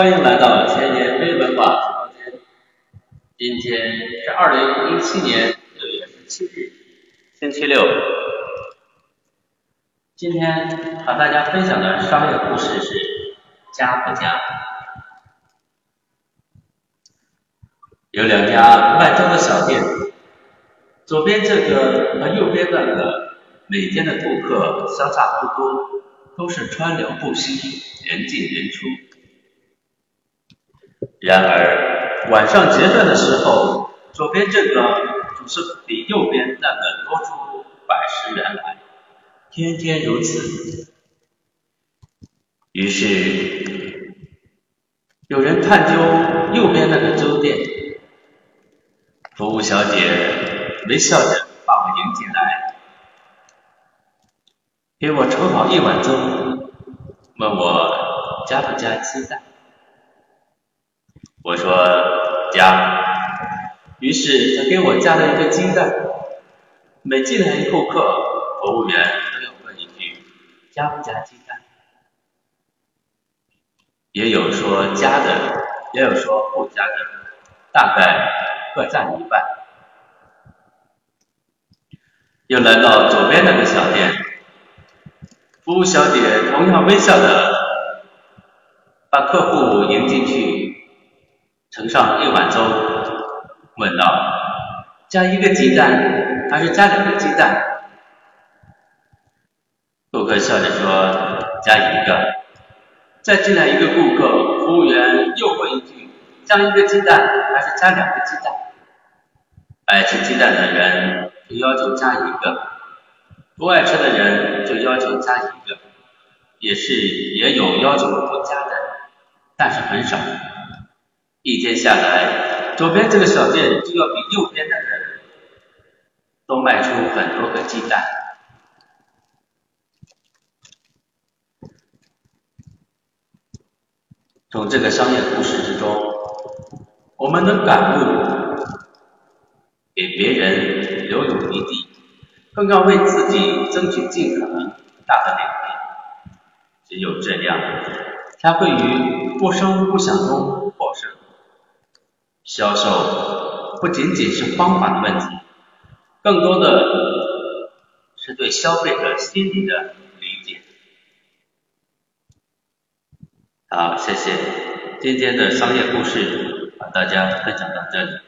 欢迎来到千年微文化直播间。今天是二零一七年六月十七日，星期六。今天和大家分享的商业故事是家不家。有两家卖粥的小店，左边这个和右边那个，每天的顾客相差不多，都是川流不息，人进人出。然而晚上结算的时候，左边这个总是比右边那个多出百十元来，天天如此。于是有人探究右边那个粥店，服务小姐微笑着把我迎进来，给我盛好一碗粥，问我加不加鸡蛋。我说加，于是他给我加了一个鸡蛋。每进来一顾客，服务员都要问一句加不加鸡蛋。也有说加的，也有说不加的，大概各占一半。又来到左边那个小店，服务小姐同样微笑的把客户迎进去。上一碗粥，问道：“加一个鸡蛋还是加两个鸡蛋？”顾客笑着说：“加一个。”再进来一个顾客，服务员又问一句：“加一个鸡蛋还是加两个鸡蛋？”爱吃鸡蛋的人就要求加一个，不爱吃的人就要求加一个，也是也有要求不加的，但是很少。一天下来，左边这个小店就要比右边的人多卖出很多个鸡蛋。从这个商业故事之中，我们能感悟：给别人留有余地，更要为自己争取尽可能大的领地。只有这样，才会于不声不响中。销售不仅仅是方法的问题，更多的是对消费者心理的理解。好，谢谢，今天的商业故事和大家分享到这里。